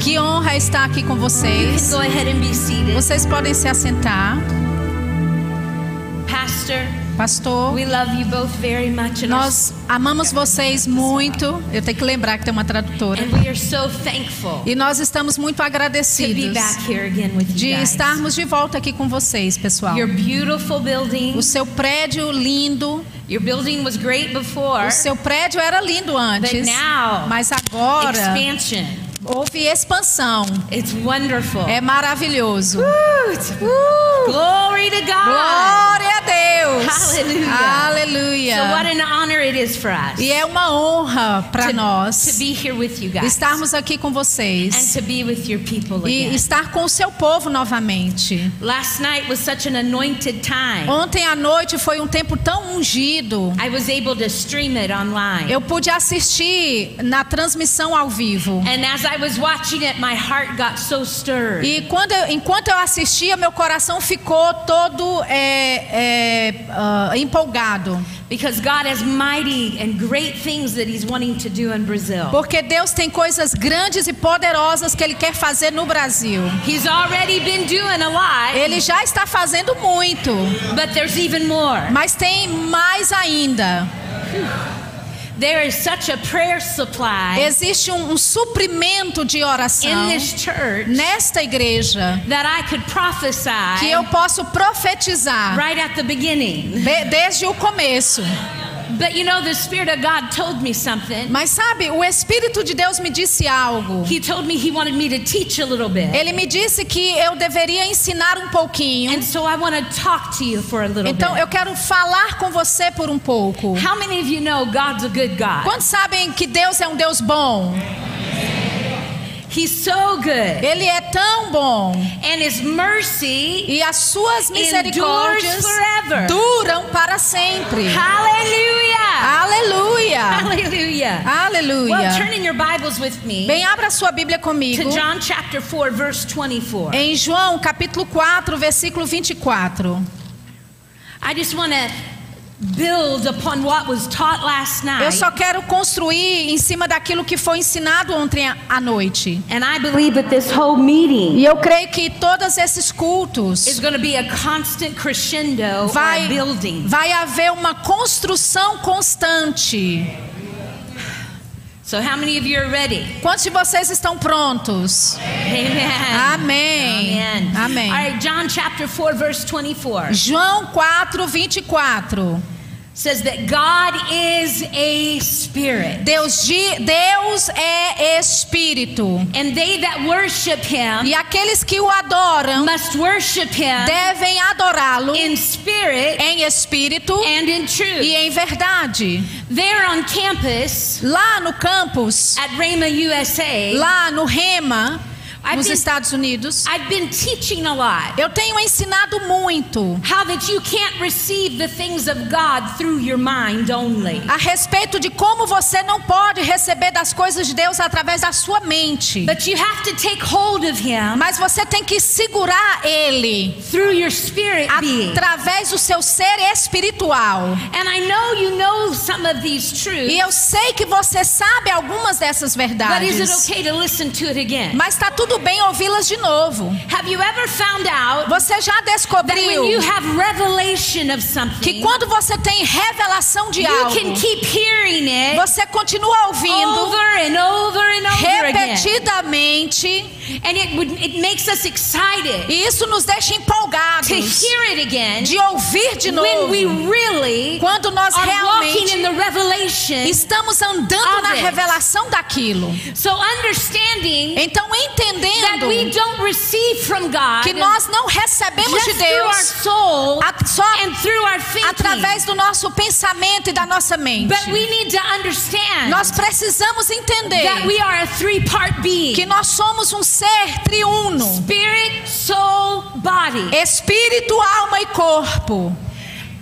Que honra estar aqui com You vocês. can go ahead and be seated. Vocês podem se assentar. Pastor, Pastor, we love you both very much and, nós amamos vocês muito. Eu tenho que lembrar que tem uma tradutora. and we are so thankful E nós estamos muito agradecidos back here again with de estarmos de volta aqui com vocês, pessoal. Your beautiful building. O seu prédio lindo. Your building was great before. O seu prédio era lindo antes. But now, Mas agora Expansion. Houve expansão. It's wonderful. É maravilhoso. Woo, it's- Glory to God. Glória a Deus. Aleluia. Aleluia. So what an honor it is for us E é uma honra para nós to be here with you guys estarmos aqui com and vocês to be with your people e again. estar com o seu povo novamente. Last night was such an anointed time. Ontem à noite foi um tempo tão ungido. I was able to stream it online. Eu pude assistir na transmissão ao vivo. And as I it, so. E quando eu- enquanto eu assistia, meu coração ficou todo é, é, ah, empolgado. Because God has mighty and great things that He's wanting to do in Brazil. Porque Deus tem coisas grandes e poderosas que Ele quer fazer no Brasil. He's already been doing a lot, Ele já está fazendo muito, but there's even more. mas tem mais ainda. There is such a prayer supply Existe um, um suprimento de in oração this church nesta igreja that I could prophesy que eu posso profetizar right at the beginning. de- desde o começo. But you know, the Spirit of God told me something. Mas sabe, o Espírito de Deus me disse algo. He told me He wanted me to teach a little bit. Ele me disse que eu deveria ensinar um pouquinho. And so I want to talk to you for a little Então bit. eu quero falar com você por um pouco. How many of you know God's a good God? Quantos sabem que Deus é um Deus bom? He's so good. Ele é tão bom. And His mercy, E as suas misericórdias forever. duram para sempre. Aleluia! Well, Aleluia! turn in your Bibles with me Bem, abra sua Bíblia to comigo John chapter 4, verse 24. em João capítulo 4, versículo 24. I just want to build upon what was taught last Eu night. só quero construir em cima daquilo que foi ensinado ontem à noite. And I believe that this whole meeting E eu creio que todos esses cultos is going to be a constant crescendo or a vai, building. vai haver uma construção constante. So, how many of you are ready? Quantos de vocês estão prontos? Amen. Amém. Amen. Amém. All right, John chapter 4, verse 24 João 4, 24. Says that God is a spirit. Deus, de, Deus é espírito. And they that worship him E aqueles que o adoram must worship him devem adorá-lo in spirit em espírito and in truth. e em verdade. There on campus Lá no campus, at Rhema USA, lá no Rema, nos been- Estados Unidos, I've been teaching a lot. eu tenho ensinado muito How that you can't receive the things of God through your mind only. a respeito de como você não pode receber das coisas de Deus através da sua mente. But you have to take hold of Him Mas você tem que segurar ele through your spirit através do seu ser espiritual. And I know you know some of these truths, E eu sei que você sabe algumas dessas but is it verdades. okay to listen to it again? Mas está tudo bem ouvi-las de novo. Have you ever found out Você já that when descobriu you have revelation of que quando você tem revelação de algo, você continua ouvindo over and over and over repetidamente and it it makes us excited e isso nos deixa empolgados to hear it again de ouvir de when we novo really quando nós are walking realmente in the revelation. estamos andando na it. revelação daquilo. So understanding Então we entendendo don't receive from God que nós não recebemos de Deus só and through our thinking, através do nosso pensamento e da nossa mente. but we need to understand Nós precisamos entender that we are a three-part being: que nós somos um ser triuno, spirit, soul, body. espírito, alma e corpo.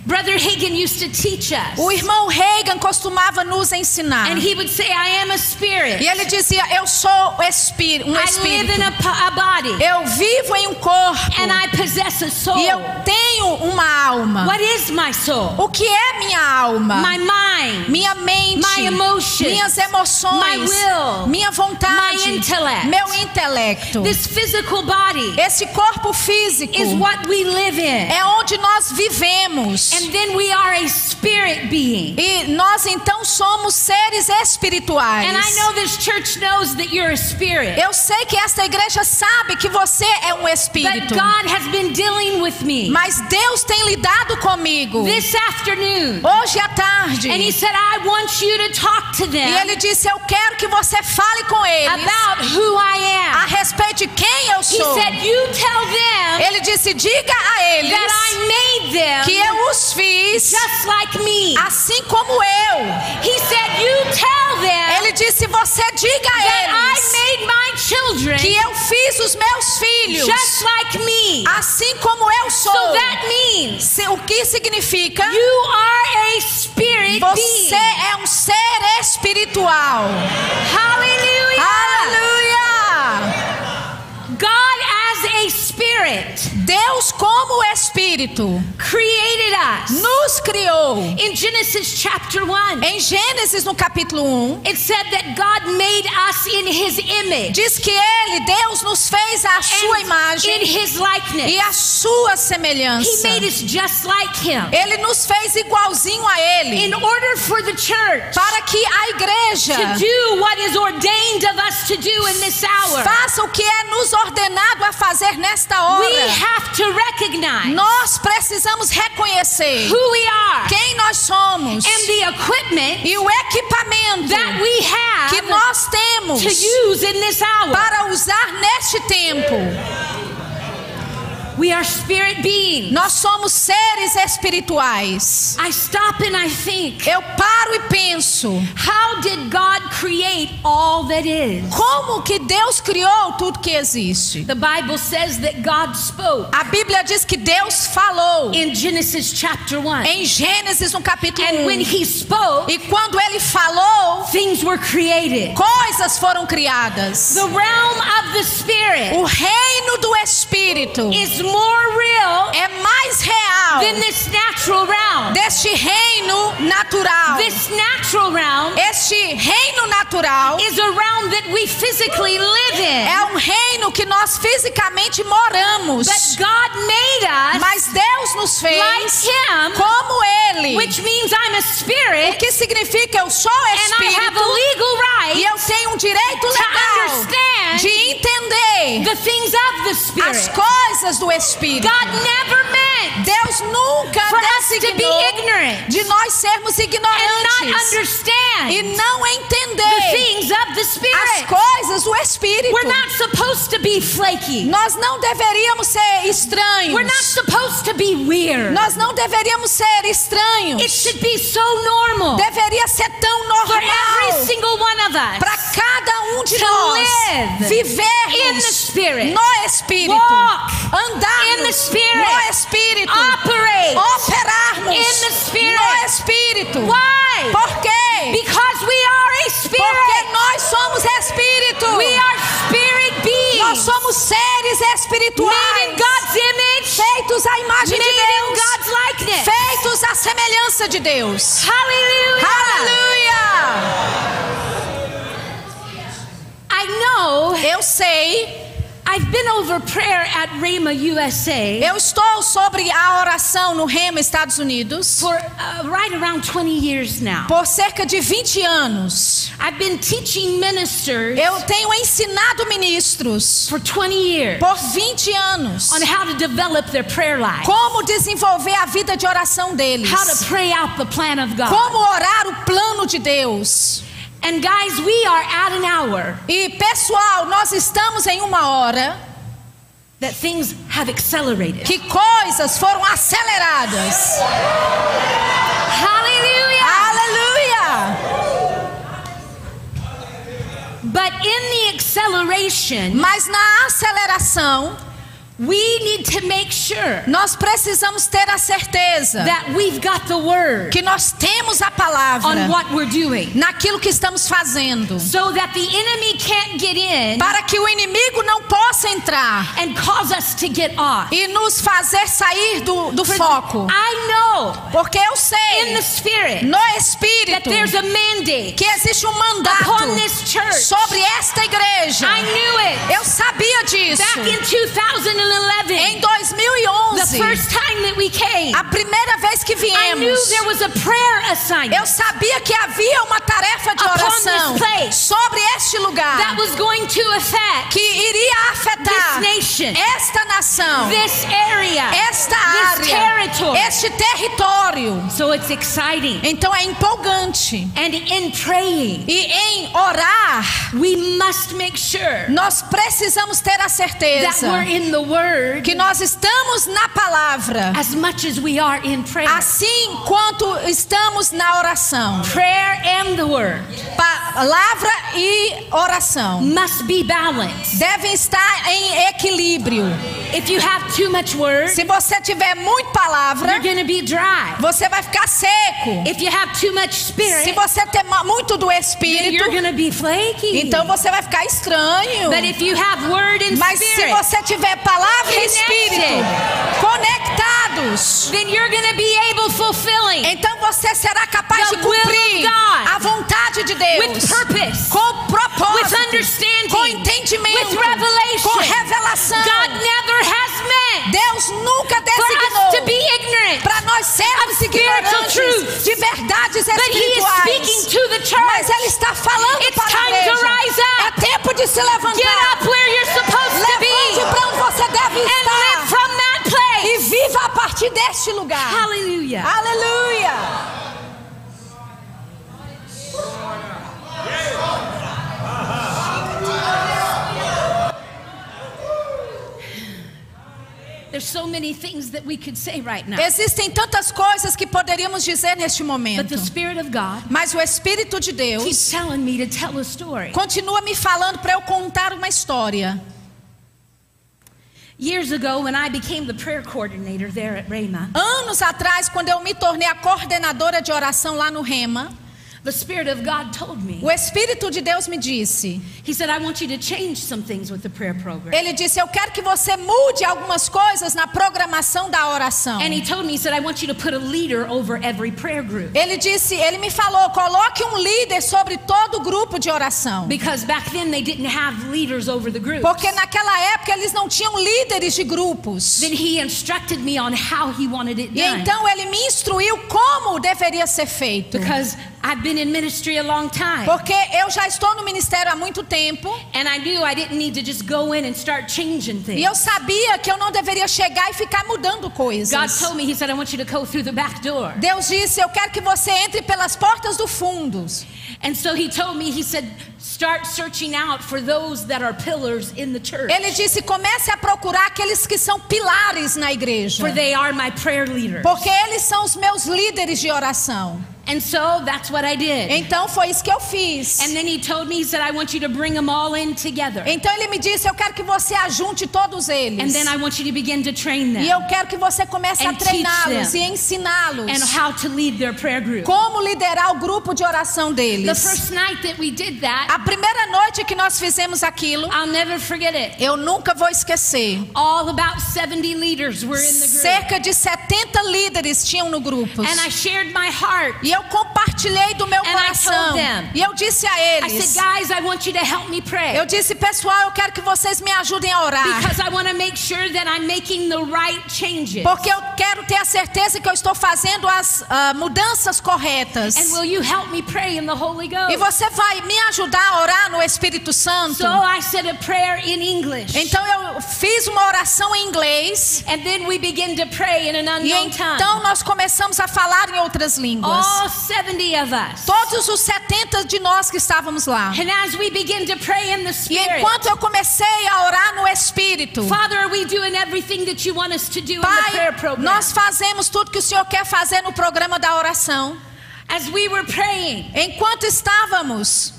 Brother Hagen used to teach us. O irmão Reagan costumava nos ensinar. And he would say, I am a spirit. E ele dizia: Eu sou o espírito, um I live in a, a body. Eu vivo em um corpo And I possess a soul. e eu tenho uma alma. What is my soul? O que é minha alma? My mind. minha mente, My emotions, minhas emoções, my will, minha vontade, my intellect. meu intelecto. This physical body Esse corpo físico is what we live in. é onde nós vivemos. And then we are a spirit being. E nós então somos seres espirituais. And I know this church knows that you're a spirit. Eu sei que esta igreja sabe que você é um But espírito. God has been dealing with me Mas Deus tem lidado comigo this afternoon. hoje à tarde. And He said, I want you to talk to E them ele disse: Eu quero que você fale com eles about who I a am. respeito de quem eu He sou. said, You tell them Ele disse: Diga a eles that I made them que eu os fiz just like me. assim como eu. He said, You tell them Ele disse: Você diga a that I eles made my children que eu fiz os meus filhos just like me. assim como eu sou. So that means Se- O que significa? you are a spirit Você being. é um ser espiritual. Hallelujah. Aleluia! God as a spirit Deus, como espírito, created us. nos criou. In Genesis chapter 1, Em Gênesis, no capítulo 1, it said that God made us in his image, diz que Ele, Deus, nos fez a sua and in imagem his likeness. e a sua He semelhança. made us just like him. Ele nos fez igualzinho a Ele. In order for the church Para que a igreja to do what is ordained of us to do in this hour, faça o que é nos ordenado a fazer nesta hora. we have Nós precisamos reconhecer who we are quem nós somos and the equipment e o equipamento that we que nós temos to use in this hour. para usar neste tempo. We are spirit beings. Nós somos seres espirituais. I stop and I think, Eu paro e penso, how did God create all that is? como que Deus criou tudo que existe? The Bible says that God spoke A Bíblia diz que Deus falou in Genesis chapter 1. em Gênesis no capítulo And when 1. he spoke, E quando ele falou, things were created. coisas foram criadas. The realm of the spirit O reino do espírito is é mais real than this natural realm. deste reino natural. This natural realm Este reino natural is a realm that we physically live in. é um reino que nós fisicamente moramos. But God made us Mas Deus nos like fez him, como Ele. which means I'm a O spirit que significa eu sou and I have espírito a legal e right eu tenho um direito to legal understand de entender the things of the as spirit. coisas do espírito. God never meant Deus nunca designou de nós sermos ignorantes e não entender as coisas do espírito. We're not supposed to be flaky. Nós não deveríamos ser estranhos. We're not supposed to be weird. Nós não deveríamos ser estranhos. It should be so normal Deveria ser tão normal para cada um de nós vivermos no espírito, spirit, no espírito, operate operarmos in the spirit. no espírito. Why? Por quê? Because we are a Porque spirit. nós somos espírito. We are spirit Nós beings somos seres espirituais, in God's image, feitos à imagem made de Deus, God's likeness. feitos à semelhança de Deus. Hallelujah. Aleluia! I know Eu sei, I've been over prayer at Rhema USA eu estou sobre a oração no Rema, Estados Unidos, for uh, right around 20 years now. por cerca de 20 anos. I've been teaching ministers Eu tenho ensinado ministros for 20 years por 20 anos on how to develop their prayer life, como desenvolver a vida de oração deles, how to pray out the plan of God. como orar o plano de Deus. And guys, we are at an hour E pessoal, nós estamos em uma hora that things have accelerated. que coisas foram aceleradas. Hallelujah. Aleluia! But in the acceleration, Mas na aceleração, We need to make sure Nós precisamos ter a certeza that we've got the word que nós temos a palavra on what we're doing naquilo que estamos fazendo, so that the enemy can't get in para que o inimigo não possa entrar and cause us to get off. e nos fazer sair do, do foco. I know Porque eu in sei the spirit no that Espírito there's a mandate que existe um mandato upon this church. sobre esta igreja. I knew it Eu sabia disso. back in 2011. Em The 2011, first time that we came, a primeira vez que I knew viemos, there was a prayer assignment eu sabia que havia uma tarefa de oração place. sobre este lugar that was going to affect que iria afetar this nation, esta nação, this area, esta this área, territory. este território. So it's exciting. Então é empolgante. And in praying, E em orar, we must make sure nós precisamos ter a that certeza we're in the Word que nós estamos na palavra, as much as we are in prayer. assim quanto estamos na oração. Prayer and the Word Palavra e oração must be balanced. devem estar em equilíbrio. If you have too much Word, Se você tiver muito palavra, you're going to be dry. você vai ficar seco. If you have too much Se Spirit, você ter ma- muito do Espírito, you're going to be flaky. então você vai ficar estranho. But if you have Word and Mas se Spirit, você tiver palavra e. Espírito conectados, then you're going to be able fulfilling então você será capaz de cumprir a vontade de Deus with purpose, com with propósito, understanding, com entendimento, with revelation. com revelação. God never Deus nunca designou be ignorant. para nós sermos ignorantes de verdades But He is speaking espirituais. to the church. Mas Ele está falando It's para a time to igreja. rise up. É tempo de se levantar. Get up where you're supposed to Levante be para onde você deve estar. from that E viva a partir deste lugar. Hallelujah. Aleluia. So many things that we could say right now. Existem tantas coisas que poderíamos dizer neste But momento. the Spirit of God Mas o Espírito de Deus telling me to tell a story. continua me falando para eu contar uma história. Years ago, when I became the prayer coordinator there at Rhema, Anos atrás, quando eu me tornei a coordenadora de oração lá no Rema, the Spirit of God told me, o Espírito de Deus me disse: He said, I want you to change some things with the prayer program. Ele disse, eu quero que você mude algumas coisas na programação da oração. And He told me, He said, I want you to put a leader over every prayer group. Ele disse, ele me falou, coloque um líder sobre todo o grupo de oração. Because back then they didn't have leaders over the group. Porque naquela época eles não tinham líderes de grupos. Then He instructed me on how He wanted it E done. então ele me instruiu como deveria ser feito. Because I've been in ministry a long time. Porque eu já estou no ministério há muito tempo And I knew I didn't need to just go in and start changing e things. eu sabia que eu não deveria chegar e ficar mudando God coisas. told me, He said, I want you to go through the back door. Deus disse: Eu quero que você entre pelas portas do fundo. And so He told me, He said, start searching out for those that are pillars in the church. Ele disse: Comece a procurar aqueles que são pilares na igreja. Porque eles são os meus líderes de oração. And so that's what I did. Então foi isso que eu fiz. And then He told me, He said, I want you to bring them all in together. Então ele me disse: Eu quero que você ajunte todos And eles. then I want you to begin to train E them eu quero que você comece a And teach treiná-los e ensiná-los and how to lead their prayer group. como liderar o grupo de oração The deles. first night that we did that, A primeira noite que nós fizemos aquilo, I'll never forget it. eu nunca vou esquecer. All about 70 leaders were in the group. Cerca de 70 líderes tinham no grupo. And I shared my heart. E eu compartilhei do meu coração. E eu disse a I eles: said, guys, I want you to help me pray. Eu disse, pessoal, eu quero que vocês me ajudem a orar. Because I want to make sure that I'm making the right changes. Porque eu quero ter a certeza que eu estou fazendo as ah, mudanças corretas. And will you help me pray in the Holy Ghost? E você vai me ajudar a orar no Espírito Santo? So I said a prayer in English. Então eu fiz uma oração em inglês. And then we begin to pray in an unknown tongue. então nós começamos a falar em outras línguas. All 70 of us. Todos os 70 de nós que estávamos lá. And as we begin to pray in the E Spirit, enquanto eu comecei a orar no Espírito, Father, are we doing everything that you want us to do in the prayer Pai, nós fazemos tudo que o Senhor quer fazer no programa da oração. As we were praying, Enquanto estávamos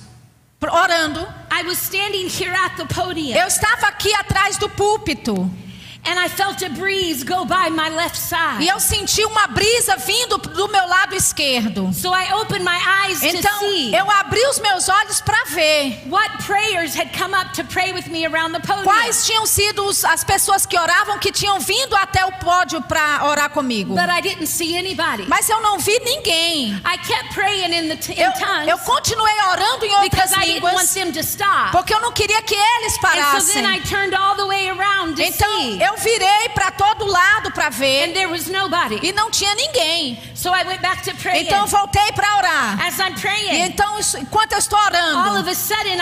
orando, I was standing here at the podium. eu estava aqui atrás do púlpito. And I felt a breeze go by my left side. E eu senti uma brisa vindo do meu lado esquerdo. So I opened my eyes to Então see eu abri os meus olhos para ver what prayers had come up to pray with me around the podium. quais tinham sido as pessoas que oravam que tinham vindo até o pódio para orar comigo. But I didn't see anybody. Mas eu não vi ninguém. I kept praying in the t- in Eu, eu continuei orando em outras because I didn't want línguas them to stop. porque eu não queria que eles And so parassem. then I turned all the way around to Então see, eu virei para todo lado para and ver there was nobody. e não tinha ninguém. So I went back to praying. Então eu voltei para orar. I'm E praying, então enquanto eu estou orando, sudden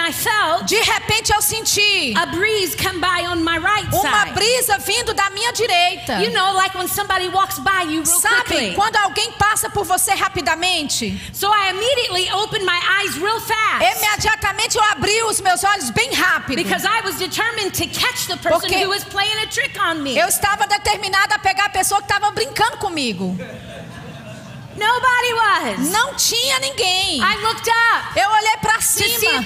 de repente senti a breeze come by on my right uma side. brisa vindo da minha direita. You know, like when somebody walks by you real Sabe quickly. quando alguém passa por você rapidamente? So I immediately opened my eyes real fast Imediatamente eu abri os meus olhos bem rápido. because I was determined to catch the person Porque who was playing a trick on me. Eu estava determinada a pegar a pessoa que estava brincando comigo. Nobody was. Não tinha ninguém. I looked up Eu olhei para cima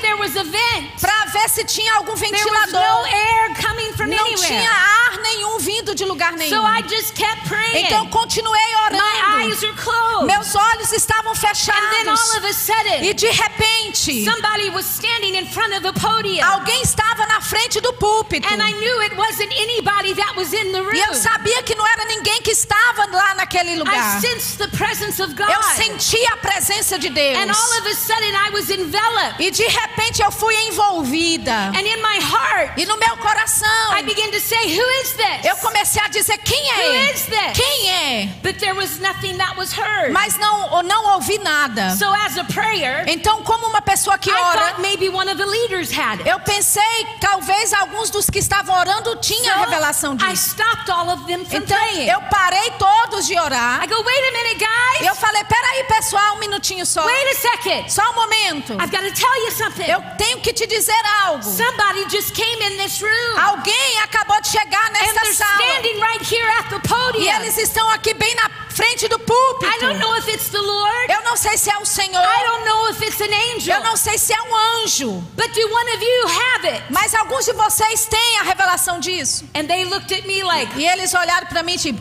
para ver se tinha algum There was no ventilador. air coming from Não anywhere. tinha ar nenhum vindo de lugar So nenhum. I just kept praying. Então continuei My orando. eyes are closed. Meus olhos estavam and then all fechados. of a sudden, E de repente, somebody was standing in front of the podium. alguém estava na frente do púlpito. And I knew it wasn't anybody that was in the room. E eu sabia que não era ninguém que estava lá naquele I lugar. sensed the presence. Eu senti a presença de Deus. And all of a sudden I was enveloped. E de repente eu fui envolvida. And in my heart, E no meu coração, I began to say, Who is this? eu comecei a dizer: quem Who é? is this? Quem é? But there was nothing that was heard. Mas não, não ouvi nada. So as a prayer, Então, como uma pessoa que ora, thought maybe one of the leaders had it. eu pensei talvez alguns dos que estavam orando tinham a revelação So I disso. stopped all of them from Então, praying. eu parei todos de orar. I go, wait a minute, guys. Eu falei: peraí, pessoal, um minutinho só. Wait a second. Só um momento. I've got to tell you something. Eu tenho que te dizer algo. Somebody just came in this room. Alguém acabou de chegar And nesta they're sala. standing right here at the E podium. eles estão aqui bem na frente do púlpito. I don't know if it's the Lord. Eu não sei se é o Senhor. I don't know if it's an angel. Eu não sei se é um anjo. But do one of you have it? Mas alguns de vocês têm a revelação disso. And they looked at me like, E eles olharam para mim tipo. and so I said to them,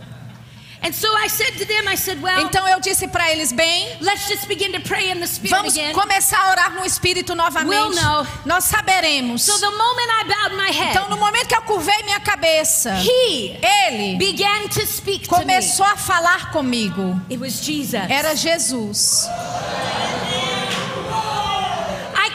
I said, well, Então eu disse para eles bem. let's just begin to pray in the Spirit Vamos começar a orar no Espírito novamente. We'll know. Nós saberemos. So the moment I bowed my head, Então no momento que eu curvei minha cabeça, he ele began to speak to me. começou a falar comigo. It was Jesus. Era Jesus.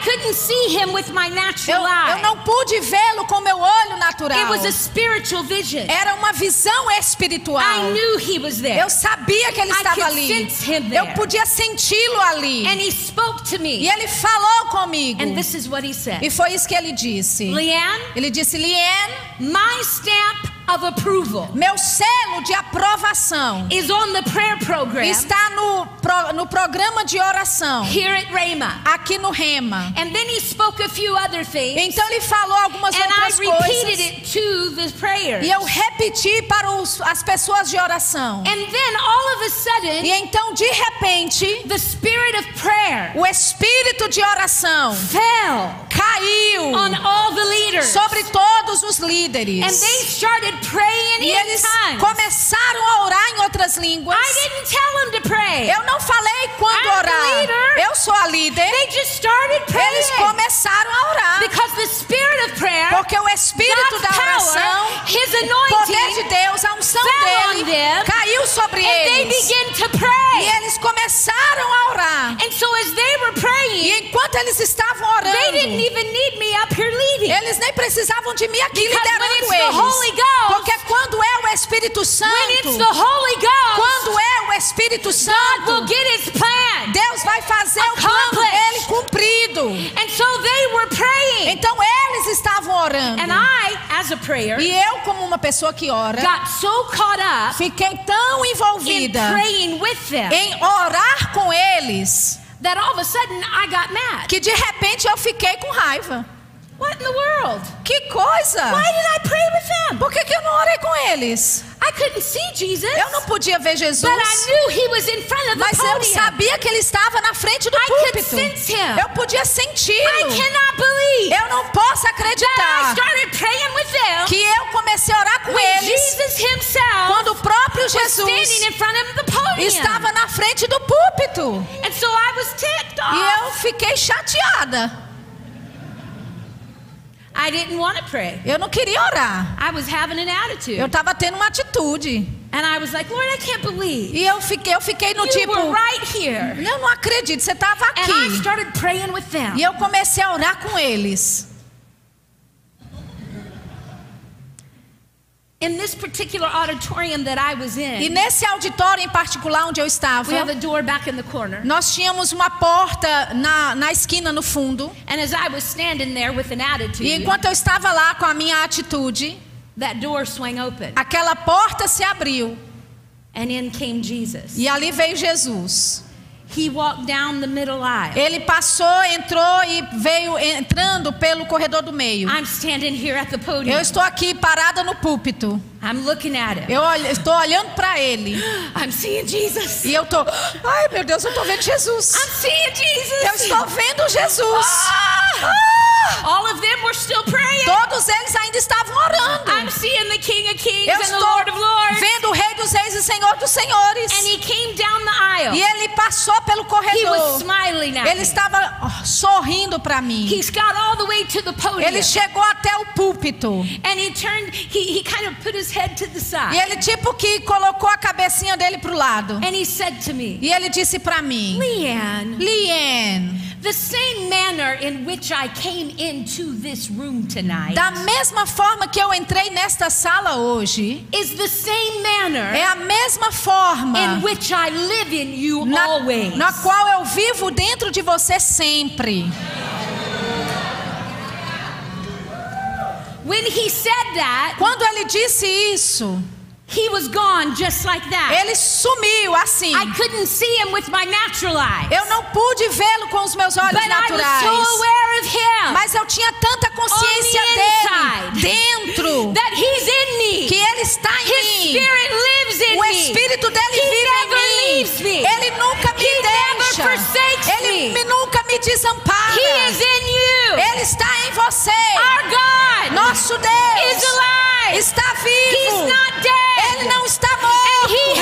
Couldn't see him with my Eu, natural eye. eu não pude vê-lo com meu olho natural. It was a spiritual vision. Era uma visão espiritual. I knew he was there. Eu sabia que ele I estava could ali. sense him there. Eu podia senti-lo ali. And he spoke to E me. ele falou comigo. And this is what he said. E foi isso que ele disse. Leanne, Ele disse: Liane, my stamp of approval meu selo de aprovação is on the prayer program está no, pro- no programa de oração, here at Rhema. aqui no Rema. And then he spoke a few other things. Então ele falou algumas And I outras repeated coisas. it to the prayers. E eu repeti para os- as pessoas de oração. And then all of a E sudden, então, de repente, the spirit of prayer o espírito de oração fell caiu on all the leaders. sobre todos os líderes. And they started E eles começaram a orar em outras línguas. I didn't tell them to pray. Eu não falei quando I'm orar. leader. Eu sou a líder. They just started Eles praying. começaram a orar. Because the spirit of prayer, Porque o espírito God's da oração, power, o poder de Deus, unção dele them, caiu sobre and they eles. E pray. eles começaram a orar. And so as they were E praying, enquanto eles estavam they didn't orando, even need me up here leading. eles nem precisavam de mim aqui Because when it's liderando the eles. Holy Ghost, Porque quando é o Espírito When it's Santo, the Holy Ghost, quando é o Espírito God Santo, will get His plan. Deus vai fazer o plano dele cumprido. And so they were praying. Então eles estavam orando. And I, as a prayer, E eu, como uma pessoa que ora, got so caught up fiquei tão in envolvida praying with them em orar com eles that all of a sudden I got mad. que de repente eu fiquei com raiva. What in the world? Que coisa! Why did I pray with them? Por que, que eu não orei com eles? I couldn't see Jesus. Eu não podia ver Jesus. But I knew he was in front of the Mas eu podium. sabia que ele estava na frente do I could púlpito. sense him. Eu podia I senti-lo. cannot believe Eu não posso that I acreditar started praying with them que eu comecei a orar com when eles Jesus himself quando o próprio Jesus in front of the podium. estava na frente do púlpito. And so I was ticked E off. eu fiquei chateada. I didn't want to pray. Eu não queria orar. I was having an attitude. Eu estava tendo uma atitude. And I was like, Lord, I can't believe E eu fiquei, eu fiquei no you tipo, were right here. eu não acredito, você estava And I aqui. started praying with them. E eu comecei a orar com eles. In this particular auditorium that I was E in, nesse auditório em particular onde eu estava, we have a door back in the corner. nós tínhamos uma porta na, na esquina no fundo. And as I was standing there with an E attitude, enquanto eu estava lá com a minha atitude, that door swung open. aquela porta se abriu. And in came Jesus. E ali veio Jesus. He walked down the middle aisle. Ele passou, entrou e veio entrando pelo corredor do meio. I'm standing here at the podium. Eu estou aqui parada no púlpito. I'm looking at him. Eu olho- estou olhando para ele. I'm seeing Jesus. E eu tô, ai meu Deus, eu estou vendo Jesus. I'm seeing Jesus. Eu estou vendo Jesus. Ah! Ah! All of them were still praying. Todos eles ainda estavam orando. I'm seeing the King of Kings Eu and the estou Lord of Lords. vendo o Rei dos Reis e Senhor dos Senhores. And he came down the aisle. E ele passou pelo He was corredor. smiling at Ele estava sorrindo para mim. He's got all the way to the podium. Ele chegou até o púlpito. And he turned, he, he kind of put his the E ele tipo que colocou a cabecinha dele pro lado. And he said to me, E ele disse para mim: Leanne, Liane, the same manner in which I came into this room tonight da mesma forma que eu entrei nesta sala hoje, is the same manner é a mesma forma in which I live in you na, always. na qual eu vivo dentro de você sempre. When he said that, Quando ele disse isso, he was gone just like that. ele sumiu assim. I couldn't see him with my natural eyes. Eu não pude vê-lo com os meus olhos but I was naturais. so aware of him Mas eu tinha tanta consciência dele dentro that he's in me. que ele está em His mim. spirit lives in O me. espírito dele He vive never em mim. Leaves me. Ele nunca me He never deixa. forsakes Ele me. nunca me desampara. He is in you. Ele está em você. Our God Nosso Deus is alive. está vivo. He's not dead. Ele não está And morto. he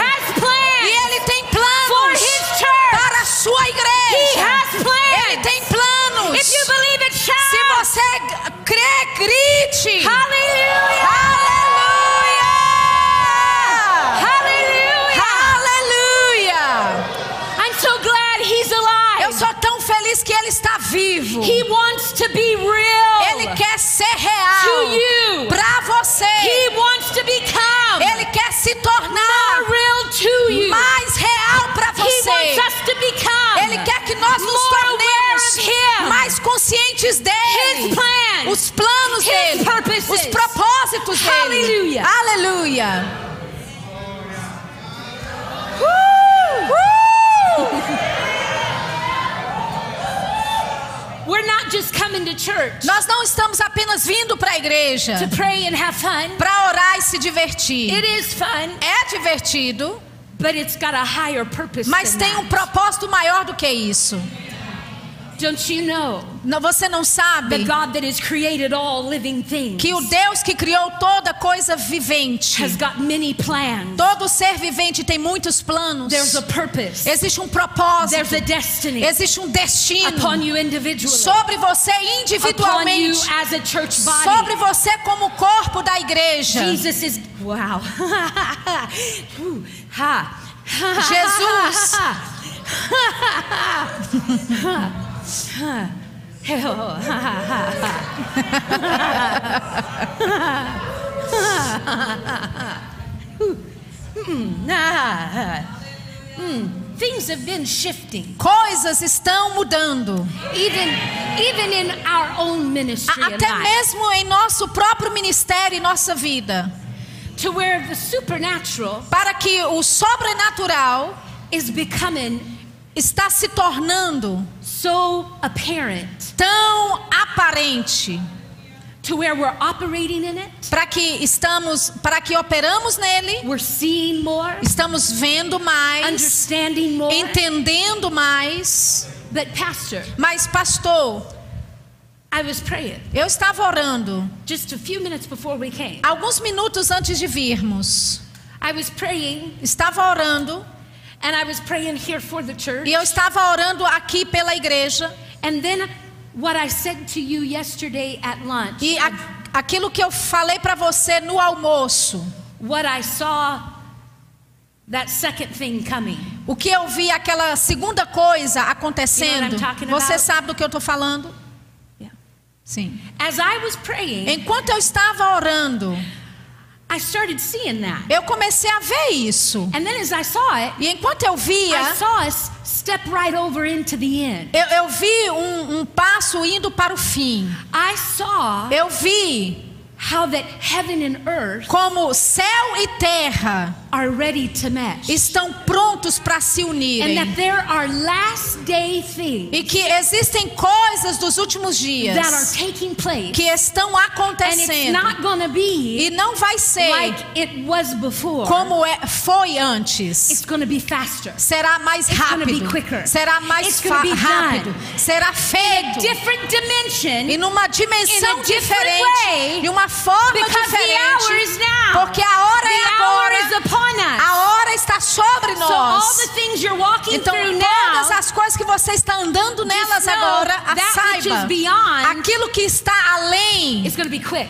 está vivo. He wants to be real Ele quer ser real para você. He wants to become Ele quer se tornar real to you. mais real para He você. wants us to become Ele quer que nós nos tornemos him. mais conscientes dele. His plans. Os planos dele. purposes. Os propósitos dele. Aleluia. Aleluia. Uh! We're Nós não estamos apenas vindo para a igreja to pray and have fun. para orar e se divertir. It is fun, É divertido, but it's got a higher purpose mas tem um propósito maior do que isso. Don't you know Não- Você não the sabe God that has created all living things que o Deus que criou toda coisa vivente, has got many plans. todo ser vivente tem muitos planos. There's a purpose. Existe um propósito, There's a destiny existe um destino upon you individually. sobre você upon you individualmente, as a church body. sobre você como corpo da igreja. Jesus is wow. Ooh, ha. Jesus. Things have been shifting, Coisas estão mudando. even even in our own ministry A- and Até life, mesmo em nosso próprio ministério e nossa vida. to where the supernatural Para que o sobrenatural is becoming está se tornando so apparent tão aparente. to where we're operating in it, para que estamos, para que operamos nele, we're seeing more, estamos vendo mais, understanding more. entendendo mais. But pastor, Mas pastor, I was praying eu estava orando just a few minutes before we came. alguns minutos antes de virmos. I was praying Estava orando and I was praying here for the church. e eu estava orando aqui pela igreja And then what I said to you yesterday at lunch, e a- aquilo que eu falei para você no almoço, what I saw that second thing coming. o que eu vi aquela segunda coisa acontecendo. You know Você about? sabe do que eu estou falando? Yeah. Sim. As I was praying, Enquanto eu estava orando, I started seeing that. eu comecei a ver isso. And then as I saw it, E enquanto eu I via, saw us step right over into the end. eu, eu vi um, um passo indo para o fim. I saw Eu vi how that heaven and earth como céu e terra are ready to estão prontos para se And unirem. that there are last day things E que existem coisas dos últimos that are dias taking place. que estão And it's acontecendo. not going to be E não vai ser like it was before. como é- foi antes. It's going to be faster. Será mais It's gonna be rápido. quicker. Será mais It's gonna be rápido. done. Será feito. Different dimension E numa dimensão In a different diferente. way, De uma forma because the diferente. hour is now. Porque a hora the é hour is agora. upon us. A hora está sobre so all nós. the things you're walking Então, todas now, as coisas que você está andando nelas agora, saiba. Aquilo que está além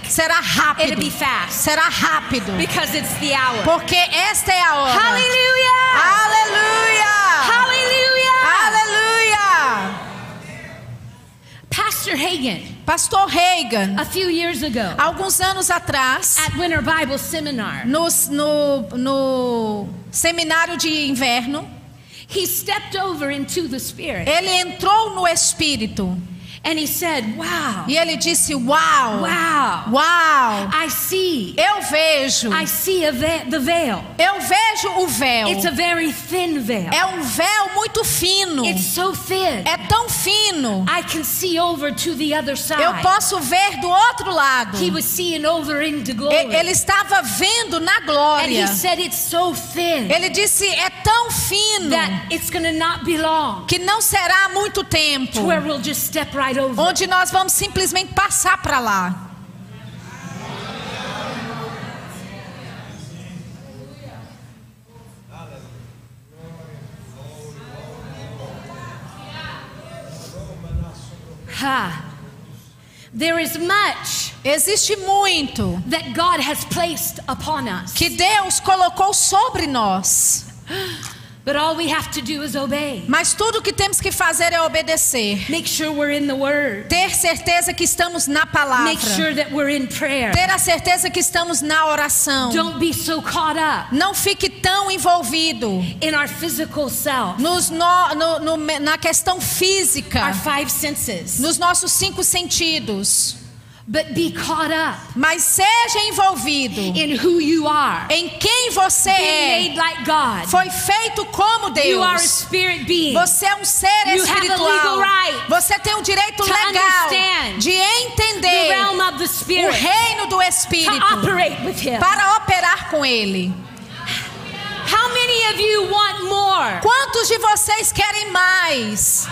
será rápido. It'll be fast. Será rápido. because it's the hour. Porque esta é a hora. Hallelujah! Aleluia! Hagen, Pastor Reagan, a few years ago, alguns anos atrás, at Winter Bible Seminar, no, no, no seminário de inverno, he stepped over into the Spirit. Ele entrou no Espírito and he said, Wow, e ele disse: Uau! wow, Uau! I see, Eu vejo, I see ve- the veil. eu vejo o véu. It's a very thin veil. É um véu muito fino. It's so thin. É tão fino. I can see over to the other Eu side. posso ver do outro lado. He was seeing over into glory. Ele estava vendo na and glória. he said it's so thin Ele disse: é tão fino that it's to not be long que não será muito tempo to where we'll just step right. Onde nós vamos simplesmente passar para lá. Ha. There is much Existe muito that God has placed upon us. que Deus colocou sobre nós, But all we have to do is obey. mas tudo que temos que fazer é obedecer. Make sure we're in the Word. Ter certeza que estamos na palavra. Make sure that we're in prayer. Ter a certeza que estamos na oração. Don't be so caught up Não fique tão envolvido in our physical self, nos no- no- no- na questão física, our five senses, nos nossos cinco sentidos, but be caught up mas seja envolvido in who you are. em quem você Being é. made like God. Foi feito como You are a Deus. spirit being. Você é um ser You have a legal espiritual. right Você tem o direito to legal understand de the entender realm of the o spirit reino do to Espírito operate with Him. para operar com Ele. How many of you want more? Quantos de vocês querem mais?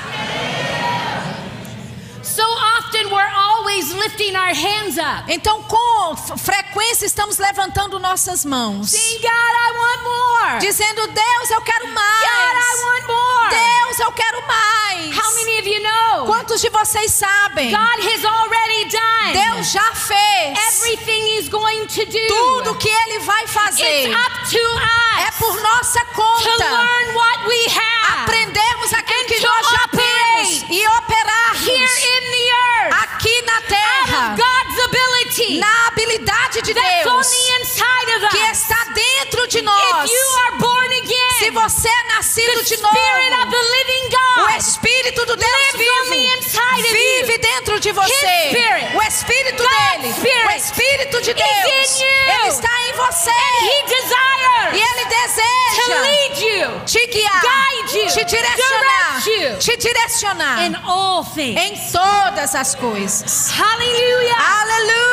So often we're always lifting our hands up. Então, com frequência, estamos levantando nossas mãos, Saying, God, I want more. dizendo: Deus, eu quero God, I mais. want more. Deus, eu quero mais. How many of you know? Quantos de vocês sabem? God has already done Deus já fez everything He's going to do. tudo que Ele vai fazer. It's up to É us por nossa to conta learn what we have aprendermos aquilo And que to nós já temos e operarmos here na ability na habilidade de that's on Deus the inside of que us. está dentro de nós. If you are born Se again, você é nascido the de Spirit of novo, the living o God Espírito do Deus lives on the vivo vive you. dentro de você. His Spirit, O Espírito God's dele, Spirit o Espírito de Deus, ele está em você. He desires E ele to deseja lead you, te guiar, guide you, te direcionar, direct you te direcionar in all things. em todas as coisas. Hallelujah. Aleluia!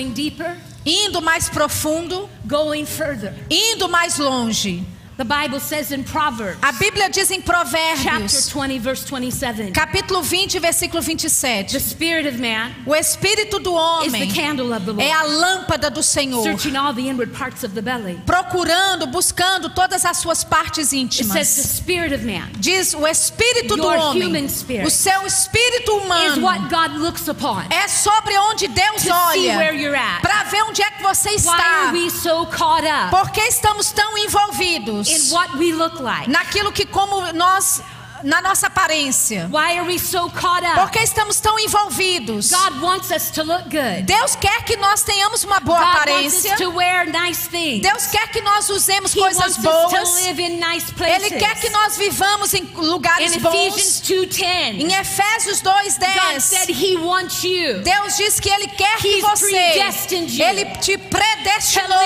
Going deeper, Indo mais profundo, going further. indo mais longe. The Bible says in Proverbs A Bíblia diz em chapter Provérbios, 20 verse 27. capítulo 20, versículo 27. The spirit of man O espírito do is the homem candle of the é Lord, a lâmpada do Senhor, searching all the inward parts of the belly. procurando, buscando todas as suas partes It says the íntimas. spirit of man Diz o espírito do homem, human spirit o seu espírito is humano what God looks upon é sobre onde Deus to olha para ver onde é que você Why está. are we so caught up Por que estamos tão envolvidos in what we look like? naquilo que como nós na nossa aparência? Why are we so caught Por que estamos tão envolvidos? God wants us to look good. Deus quer que nós tenhamos uma boa God aparência. us to wear nice things. Deus quer que nós usemos He coisas boas. live in nice places. Ele quer que nós vivamos em lugares in bons. Ephesians 2:10, Em Efésios God said 2:10, He wants you Deus diz que ele quer que He's você, predestined you ele te predestinou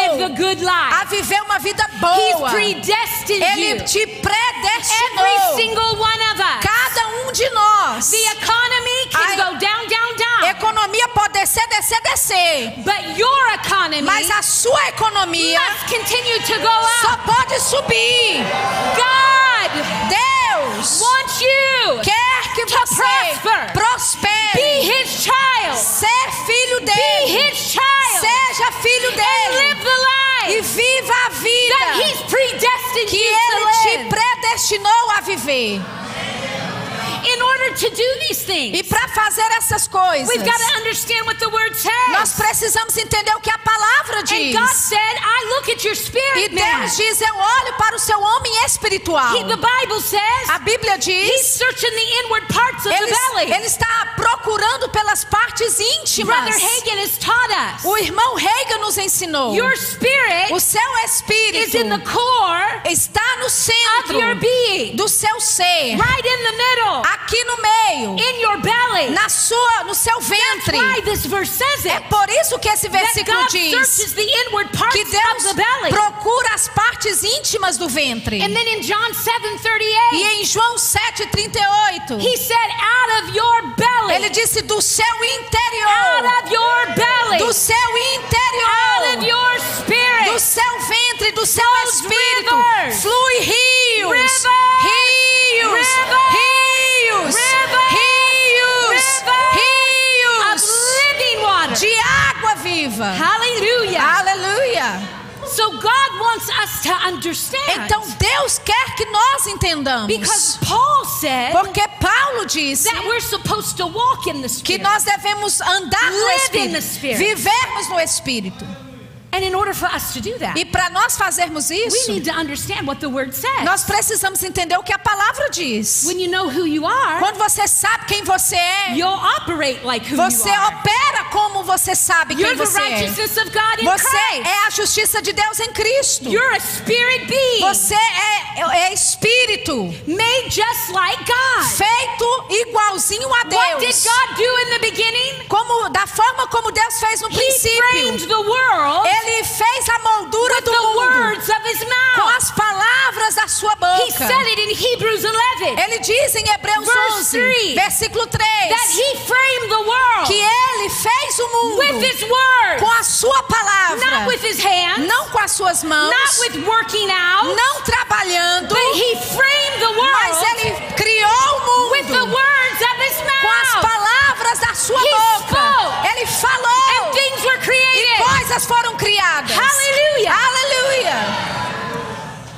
a viver uma vida boa. Ele te predestinou. Single one of us. Cada um de nós. The economy can Ai. go down, down, down. Economia pode descer, descer, descer. But your economy Mas a sua economia must continue to go só up. pode subir. God Deus wants you quer que to você prosper. prospere. be His child. Ser filho Be dele. His child. Seja filho And dele. live the E life viva a that vida He's predestined que you ele to te live. predestinou a viver. E para fazer essas coisas, we've got to understand what the Word nós says. precisamos entender o que a palavra And diz. God said, I look at your E. Deus diz: Eu olho para o seu homem espiritual. He, the Bible says A Bíblia diz: searching the inward parts of ele, ele está procurando pelas partes íntimas. Hagen. O irmão Reagan nos ensinou: o seu is espírito in the core está no centro do seu ser, right in the middle, aqui no meio, in your belly. na sua, no seu That's ventre. why this verse says É it. por isso que esse versículo God diz the inward parts que of Deus the belly. procura as partes íntimas do ventre. And then in John E 7:38, em João 7,38, he said, "Out of your belly, ele disse do seu out interior, of your belly, do seu out of interior, your do spirit, seu ventre, do seu espírito, rivers. flui rios, Rivers. rios, Rivers. rios, Rivers. rios, rios living water." de água viva. Hallelujah. Aleluia. So God wants us to understand. Então Deus quer que nós entendamos. because Paul said Porque Paulo disse that we're supposed to walk in the que Spirit. nós devemos andar no Live the Espírito, vivermos no Espírito. E para nós fazermos we isso, need to understand what the Word says. nós precisamos entender o que a palavra diz. when you know who you are, Quando você sabe quem você é, you'll operate like who você you are. opera como você sabe quem You're the você é. righteousness of God in Você Christ. é a justiça de Deus em Cristo. You're a spirit being Você é, é espírito, made just like God. feito igualzinho a What did Deus. God do in the beginning? Como da forma como Deus fez no He princípio. framed the world Ele fez a moldura do mundo com as palavras da sua boca. said it in Hebrews 11 Ele diz em Hebreus Verse 11, three, versículo 3, that He framed the world que ele fez o mundo com a sua palavra, hands, não com as suas mãos, out, não trabalhando, mas ele criou o mundo com as palavras da sua He boca. spoke. Ele falou coisas foram criadas. Hallelujah. Aleluia.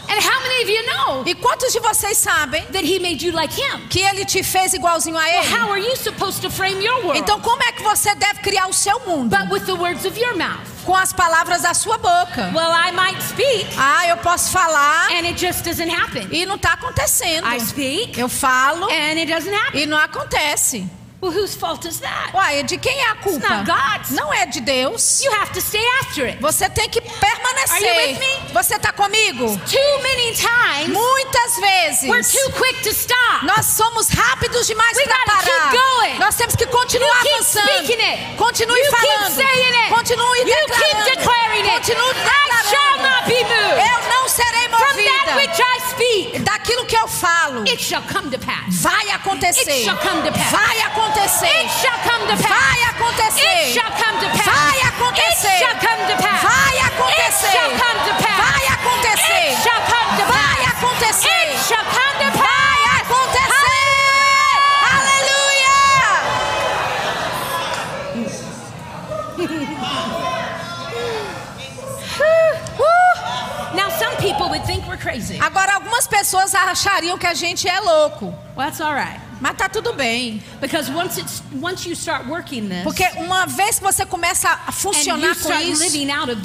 And how many of you know E quantos de vocês sabem that He made you like Him? que ele te fez igualzinho a Well, ele? how are you supposed to frame your world? Então como é que você deve criar o seu mundo? But with the words of your mouth. Com as palavras da sua boca. Well, I might speak, Ah, eu posso falar and it just doesn't happen. e não está acontecendo. I speak, Eu falo and it doesn't happen. e não acontece. Well, whose fault is that? Uai, de quem é a culpa? not God's. Não é de Deus. You have to stay after it. Você tem que Are you permanecer. with me? Você está comigo? Too many times Muitas we're vezes too quick to stop. nós somos rápidos demais para gotta keep parar. going. Nós temos que continuar You keep avançando. speaking it. Continue You keep falando. saying it. Continue You declarando. keep declaring it. Continue I shall declarando. not be moved. Eu não serei From that movida. which speak, Daquilo que eu falo. it shall come to pass. Vai acontecer. It shall come to pass. Vai acontecer. It shall come to pass. Vai acontecer. It shall come to pass. Vai acontecer. It shall come to pass. Vai acontecer. It shall come to pass. Vai acontecer. It shall come to Vai pass. acontecer. It shall come to pass. Agora algumas pessoas achariam que a gente é louco, Well, that's all right. Mas tá tudo bem, Because once it's once you start working this porque uma vez que você começa a funcionar com isso,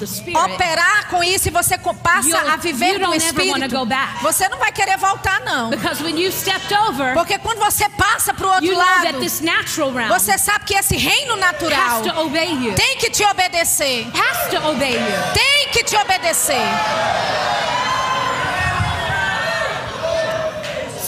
spirit, operar com isso e você passa a viver ever wanna espírito, você não vai querer voltar não, over, porque quando você passa para o outro lado, você sabe que esse reino natural tem que te obedecer, tem que te obedecer.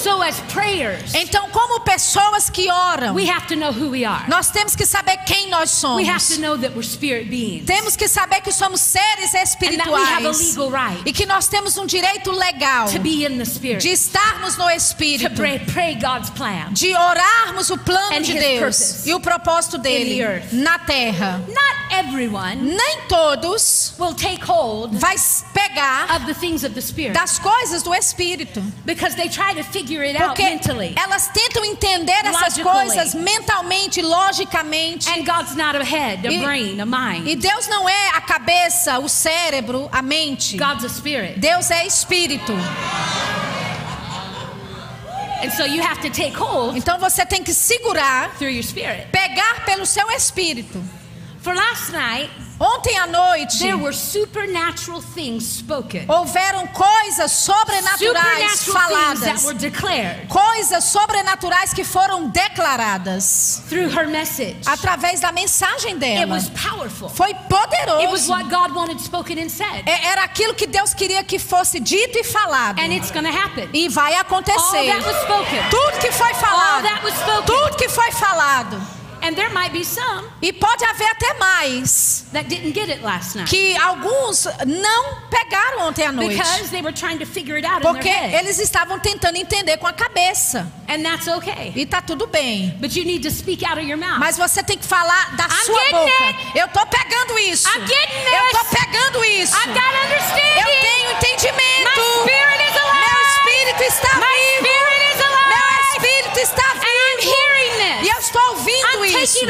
So as prayers, Então, como pessoas que oram, we have to know who we are. nós temos que saber quem nós We have somos. to know that we're spirit beings. Temos que saber que somos seres we have a espirituais legal right e que nós temos um direito legal To be in the spirit. de estarmos no To espírito, pray, pray God's plan. de orarmos o plano And de Deus e o propósito dele na terra. Not Nem todos will take hold vai pegar of the things of the spirit das coisas do espírito, because they try to figure it out porque mentally. elas tentam entender essas coisas mentalmente, logicamente. And God's not a head, a E- brain, a mind. E Deus não é a cabeça, o cérebro, a mente. God's a spirit. Deus é espírito. And so you have to take hold Então você tem que segurar, through your spirit. pegar pelo seu espírito. For last night, Ontem à noite there were supernatural things spoken. houveram coisas sobrenaturais Supernatural things that faladas. were declared Coisas sobrenaturais que foram declaradas through her message. através da mensagem It dela. was powerful. Foi It was poderoso. what God wanted spoken and said. É- Era aquilo que Deus queria que fosse dito e falado. And it's going to happen. E vai All acontecer. that was spoken. Tudo que foi All falado. that was spoken. Tudo que foi falado. And there might be some E pode haver até mais. that didn't get it last night Que alguns não pegaram ontem à noite. because they were trying to figure it out in Porque eles estavam tentando entender com a cabeça. And that's okay. E tá tudo bem. But you need to speak out of your mouth. Mas você tem que falar da I'm sua boca. it. Eu tô pegando isso. I'm getting Eu this. pegando isso. I've got Eu tenho entendimento.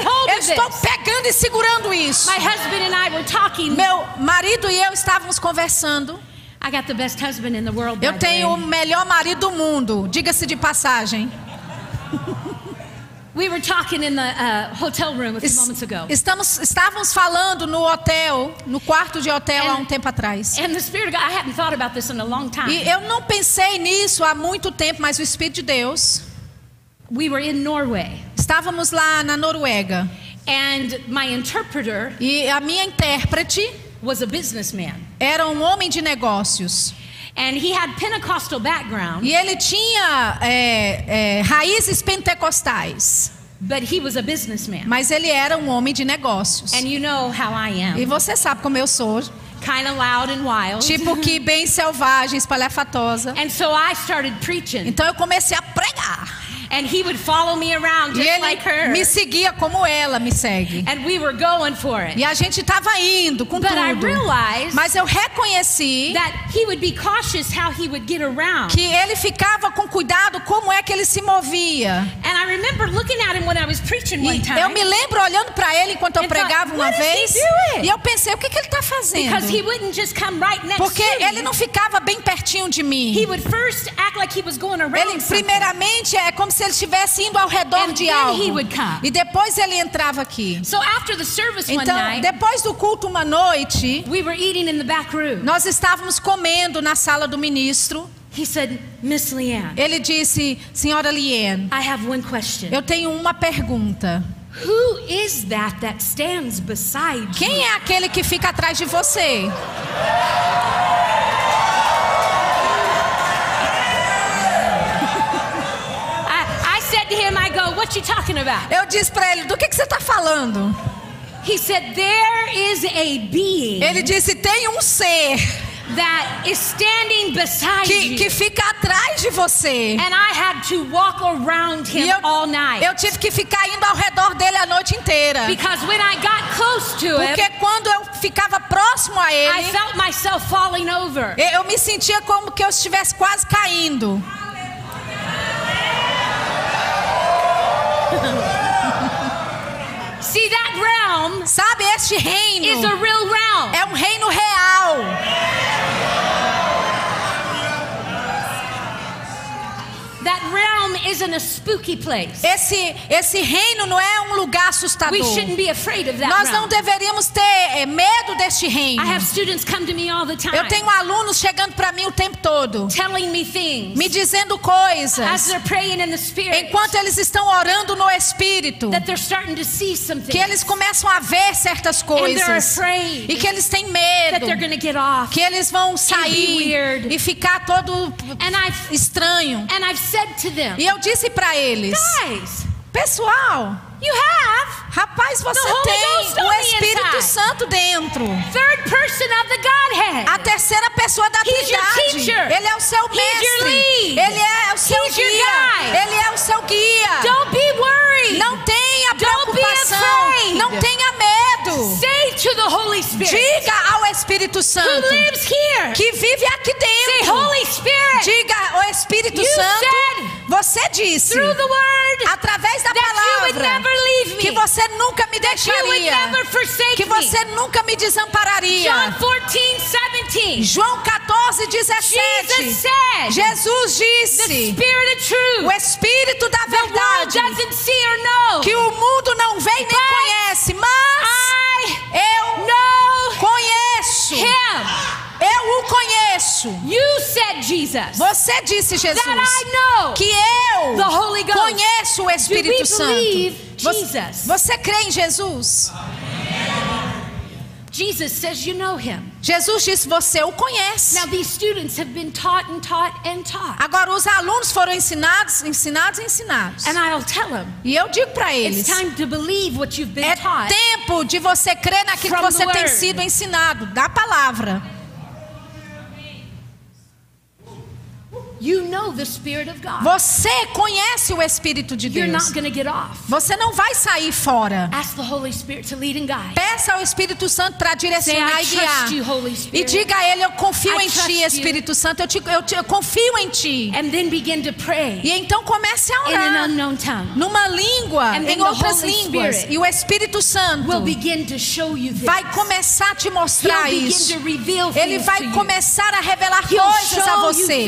Eu estou pegando e segurando isso. My husband and I were talking. Meu marido e eu estávamos conversando. I got the best husband in the world. Eu tenho o melhor marido do mundo, diga-se de passagem. We were talking in the uh, hotel room a few moments ago. Estamos, estávamos falando no hotel, no quarto de hotel há um And- tempo atrás. And the Spirit of God, I hadn't thought about this in a long time. E eu não pensei nisso há muito tempo, mas o Espírito de Deus. We were in Norway. Estávamos lá na Noruega And my interpreter e a minha intérprete was a businessman. era um homem de negócios And he had Pentecostal background, e ele tinha é, é, raízes pentecostais, but he was a businessman. mas ele era um homem de negócios. And you know how I E am. você sabe como eu sou, Kind of loud and wild. tipo que bem selvagem, espalhafatosa. And so I started preaching. Então eu comecei a pregar. And he would follow me around E just ele like her. me seguia como ela me segue. And we were going for it. E a gente estava indo com But I tudo. realized Mas eu reconheci that he would be cautious how he would get around. que ele ficava com cuidado como é que ele se movia. And I remember looking at him when I was preaching one E time. eu me lembro olhando para ele enquanto eu thought, pregava uma "What is he vez. doing?" E eu pensei, o que, que ele está fazendo? Because he wouldn't just come right next Porque to me. ele não ficava bem pertinho de He mim. would first act like he was going around Ele, something. primeiramente, é como se ele estivesse indo ao redor And de algo. E depois ele entrava aqui. So after the service one Então, night, depois do culto, uma noite, we were eating in the back room. nós estávamos comendo na sala do ministro. He said, Miss Leanne, Ele disse: Senhora Liane, I have one question. eu tenho uma pergunta. Who is that that stands beside you? Quem é aquele que fica atrás de você? To him, I go, what you talking about? Eu disse para ele: Do que, que você está falando? He said, there is a being Ele disse: Tem um ser that is standing beside que, you. que fica atrás de você. And I had to walk around him eu, all night. eu tive que ficar indo ao redor dele a noite inteira. because when I got close to him, Porque quando eu ficava próximo a I ele, felt myself falling over. eu me sentia como que eu estivesse quase caindo. Realm Sabe, este reino is a real realm. é um reino real. That realm isn't a spooky place. Esse, esse reino não é um lugar We assustador. shouldn't be afraid of that Nós não deveríamos ter eh, medo deste reino. I have students come to me all the time Eu tenho alunos chegando para mim o tempo todo, telling me things me dizendo as coisas, they're praying in the spirit enquanto eles estão orando no Espírito, that they're starting to see something que eles começam a ver certas and they're coisas afraid e que eles têm that medo, they're going to get off. que eles vão sair e ficar todo estranho. E eu disse para eles, guys, pessoal, you have rapaz, você tem o Espírito. Santo dentro. third person of the Godhead. A terceira pessoa da He's Trindade. Ele é o seu mestre. Ele é o seu He's your guia. Ele é o seu guia. Don't be worried. Não tenha preocupação. Não tenha medo. Say to the Holy Spirit Diga ao Espírito who Santo lives here. que vive aqui Say, dentro. Holy Spirit, Diga ao Espírito You Santo. said Você disse through the word através da that you would palavra never leave me. que você nunca me that you would deixaria. never forsake Que você nunca me desampararia. John 14, 17. João 14, 17. Jesus said, Jesus the disse: Spirit of truth, O Espírito da the world verdade, doesn't see or know. que o mundo não vê nem conhece, mas I eu know conheço. Him. Eu o conheço. You said, Jesus, Você disse, Jesus, that I know que eu the Holy Ghost. conheço o Espírito we Santo. believe Você, Jesus? você crê em Jesus? Jesus says you know Him. Jesus disse: Você o conhece. Now, these students have been taught and taught and taught. Agora, os alunos foram ensinados, ensinados ensinados. And I'll tell them, E eu digo para it's eles: time to believe what you've been É taught. tempo de você crer naquilo que você tem sido ensinado, da palavra. You know the Spirit of God. Você conhece o Espírito de You're Deus. not going to get off. Você não vai sair fora. Ask the Holy Spirit to lead and guide. Peça ao Espírito Santo para direcionar e "I guiar. E Spirit." diga a Ele: Eu confio em Ti. Espírito Santo. Eu, te, eu, te- eu confio em Ti. And then begin to pray E então comece a in an orar unknown tongue. numa língua, em outras línguas. E o Espírito Santo Will begin to show you this. vai começar a te mostrar He'll begin isso. to reveal Ele vai to you. começar a revelar coisas a você.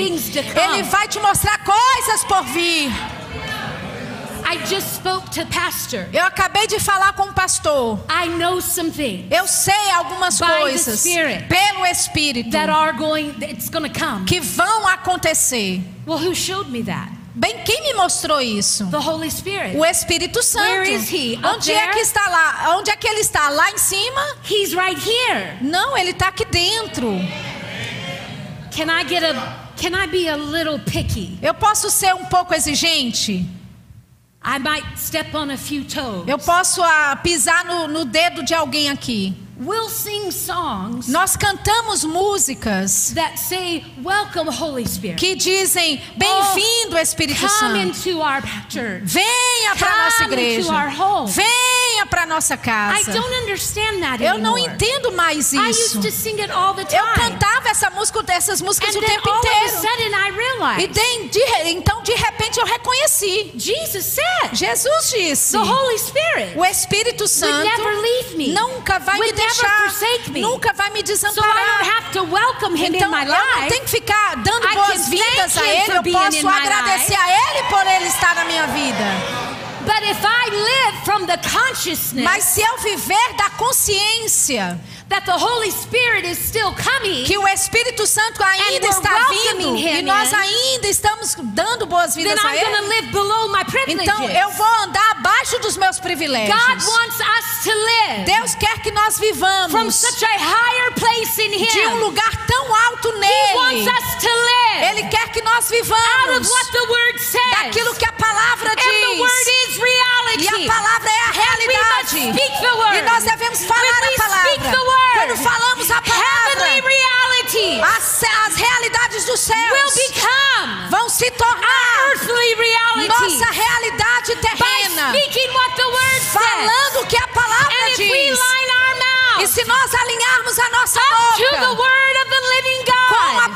Ele vai te mostrar coisas por vir. I just spoke to pastor. Eu acabei de falar com o pastor. I know something Eu sei algumas By the coisas Spirit. pelo Espírito that are going. It's to come. que vão acontecer. Well, who showed me that? Bem, quem me mostrou isso? The Holy Spirit. O Espírito Santo. Where is he? Up Onde é there? que está lá? Onde é que ele está? Lá em cima? He's right here. Não, ele está aqui dentro. Can I get a? Can I be a little picky? Eu posso ser um pouco exigente. I might step on a few toes. Eu posso ah, pisar no, no dedo de alguém aqui. We'll sing songs Nós cantamos músicas that say, "Welcome, Holy Spirit." que dizem: Bem-vindo, Espírito Come Santo. into our church. Venha para nossa igreja. into our home. Venha para nossa I casa. don't understand that Eu não anymore. entendo mais I isso. used to sing it all the time. Eu cantava essa música, essas músicas and o tempo inteiro. E de- de- então, de repente, eu reconheci. Jesus said, Jesus disse: the Holy Spirit O Espírito would Santo never leave me. nunca vai me would never deixar, forsake me. nunca vai me So I don't desamparar. have to welcome him Então, in my eu não life. tenho que ficar dando boas-vindas a Ele, eu posso agradecer a Ele por Ele estar na minha vida. But if I live from the consciousness Mas se eu viver da consciência that the Holy Spirit is still coming. que o Espírito Santo ainda está vindo e nós in, ainda estamos dando boas-vindas a I'm going to Ele, live below my privileges. então eu vou andar abaixo dos meus God privilégios. wants us to live Deus quer que nós from vivamos such a higher place in de um lugar tão alto nele. us to live Ele quer que nós vivamos what the Word says. daquilo que a palavra And the Word diz. is reality. E a palavra é a realidade. speak the Word. E nós devemos falar a palavra. Word, Quando falamos a palavra, as, as realidades dos will céus become vão se tornar nossa realidade terrena. speaking what the Word says. Falando o que a palavra And if we diz. line our E mouth se nós alinharmos a nossa boca Word of the living com a God,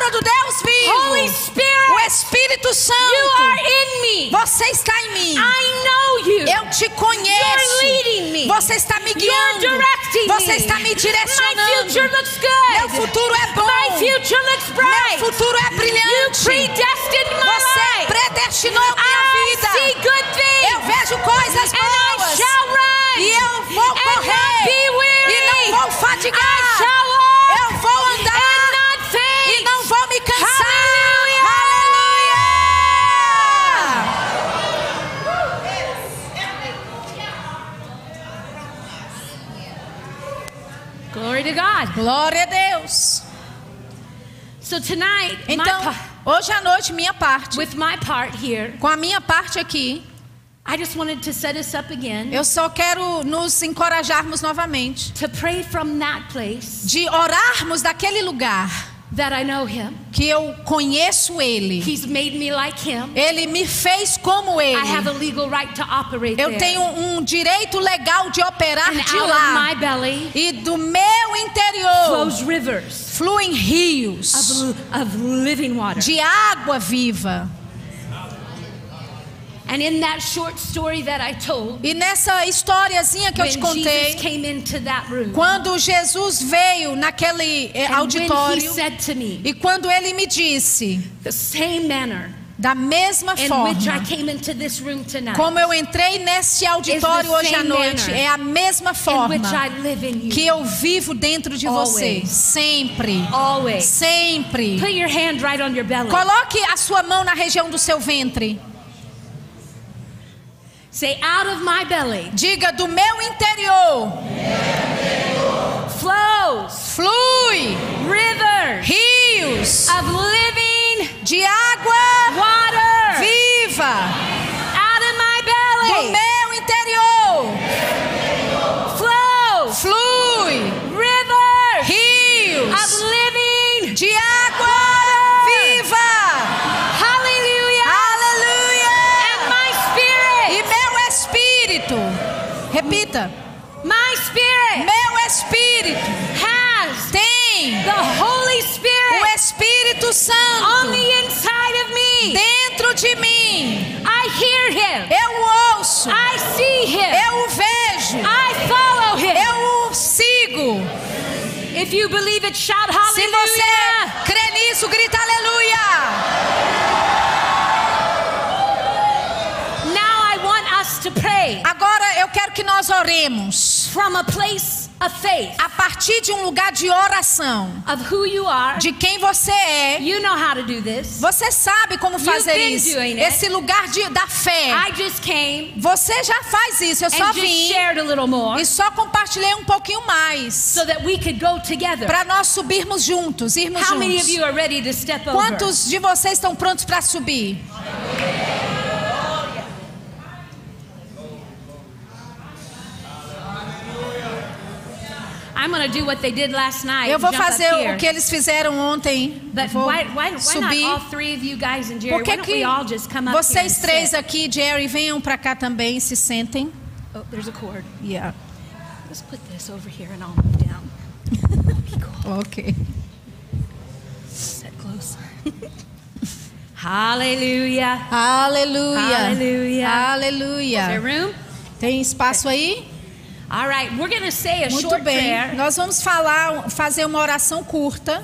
palavra do Deus Holy vivo, Spirit, o Espírito you are Santo, in me. você está em mim. I know you. Eu te conheço. You're leading me. Você está me You're guiando. directing Você está me My direcionando. future looks good. Meu futuro é bom. My future looks Meu bright. futuro é You brilhante. predestined my Você predestinou minha I see vida. good things. Eu vejo coisas boas. God. Glória a Deus. So tonight, my Então, pa- hoje à noite, minha parte. with my part here, Com a minha parte aqui, I just wanted to set us up again eu só quero nos encorajarmos novamente. to pray from that place De orarmos daquele lugar that I know Him. que eu conheço Ele. He's made me like Him. Ele me fez como I have a Ele. legal right to operate Eu there. tenho um direito legal de operar and de out of lá. my belly E do meu interior flows rivers fluem rios of, of living water. de água viva. And in that short story that I told, E nessa historiazinha que eu when te Jesus contei, came into that room, quando Jesus veio naquele eh, and when he auditório said to me, e quando ele me disse, the same manner da mesma in which I forma, came into this room tonight, como eu entrei nesse auditório hoje à same noite, é a mesma forma which I live in you, que eu vivo dentro de você, Always. sempre, always. sempre. Put your hand right on your belly. Coloque a sua mão na região do seu ventre. Say, out of my belly. Diga do meu interior flows flui rivers rios of living de água repita, my spirit meu espírito has tem the Holy o Spirit Espírito on Santo the inside of me. dentro de mim. I hear him. Eu o ouço, I see him. eu o vejo, I follow him. eu o sigo. If you believe it, shout Se hallelujah. você crê nisso, grita aleluia. Now I want us to pray Agora eu quero que nós oremos from a place of faith a partir de um lugar de oração, of who you are. de quem você é. You know how to do this. Você sabe como fazer isso. Esse lugar de, da fé. I just came Você já faz isso. Eu só vim more e só compartilhei um pouquinho mais so that we could go together. para nós subirmos juntos, irmos How many of juntos. you are ready to step over? Quantos de vocês estão prontos para subir? I'm going to do what they did last night. Eu vou fazer o que eles fizeram ontem. Vou why, why, why not subir. all three of you guys and Jerry? Por que que vocês três aqui, Jerry, venham para cá também, se sentem. Oh, there's a cord. Yeah. Let's put this over here and I'll move down. Be cool. Ok. Sit close. Hallelujah. Aleluia. Aleluia. Aleluia. Is there room? Tem espaço aí? All right, we're going to say a Muito short bem. prayer Nós vamos falar, fazer uma oração curta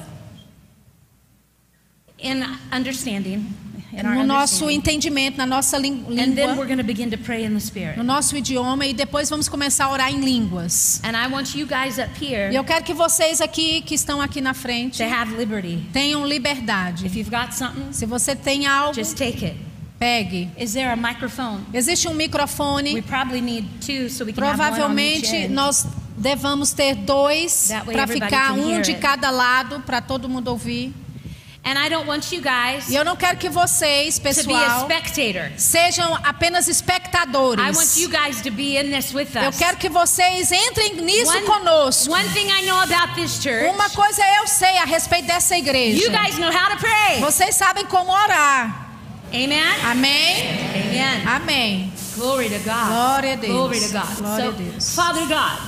in understanding. in our no nosso entendimento, na nossa lin- And then we're língua, begin to pray in the Spirit. no nosso idioma e depois vamos começar a orar em línguas. And I want you guys up here E eu quero que vocês aqui que estão aqui na frente to have liberty. tenham liberdade. If you've got something, Se você tem algo, just take it. Pegue. Is there a microphone? Existe um We microfone. probably need two so we can have one on each Provavelmente nós devamos ter dois para ficar um de cada lado para todo mundo ouvir. And I don't want you guys E eu não quero que vocês, pessoal, sejam apenas I want espectadores. you guys to be in this with Eu us. quero que vocês entrem nisso One, conosco. one thing I know about this church, Uma coisa eu sei a respeito dessa igreja. you guys know how to pray. Vocês sabem como orar. Amen. Amém? Amen. Amém. Glory to God. Glória a Deus. Glory to God. Glória so, a Deus. Father God,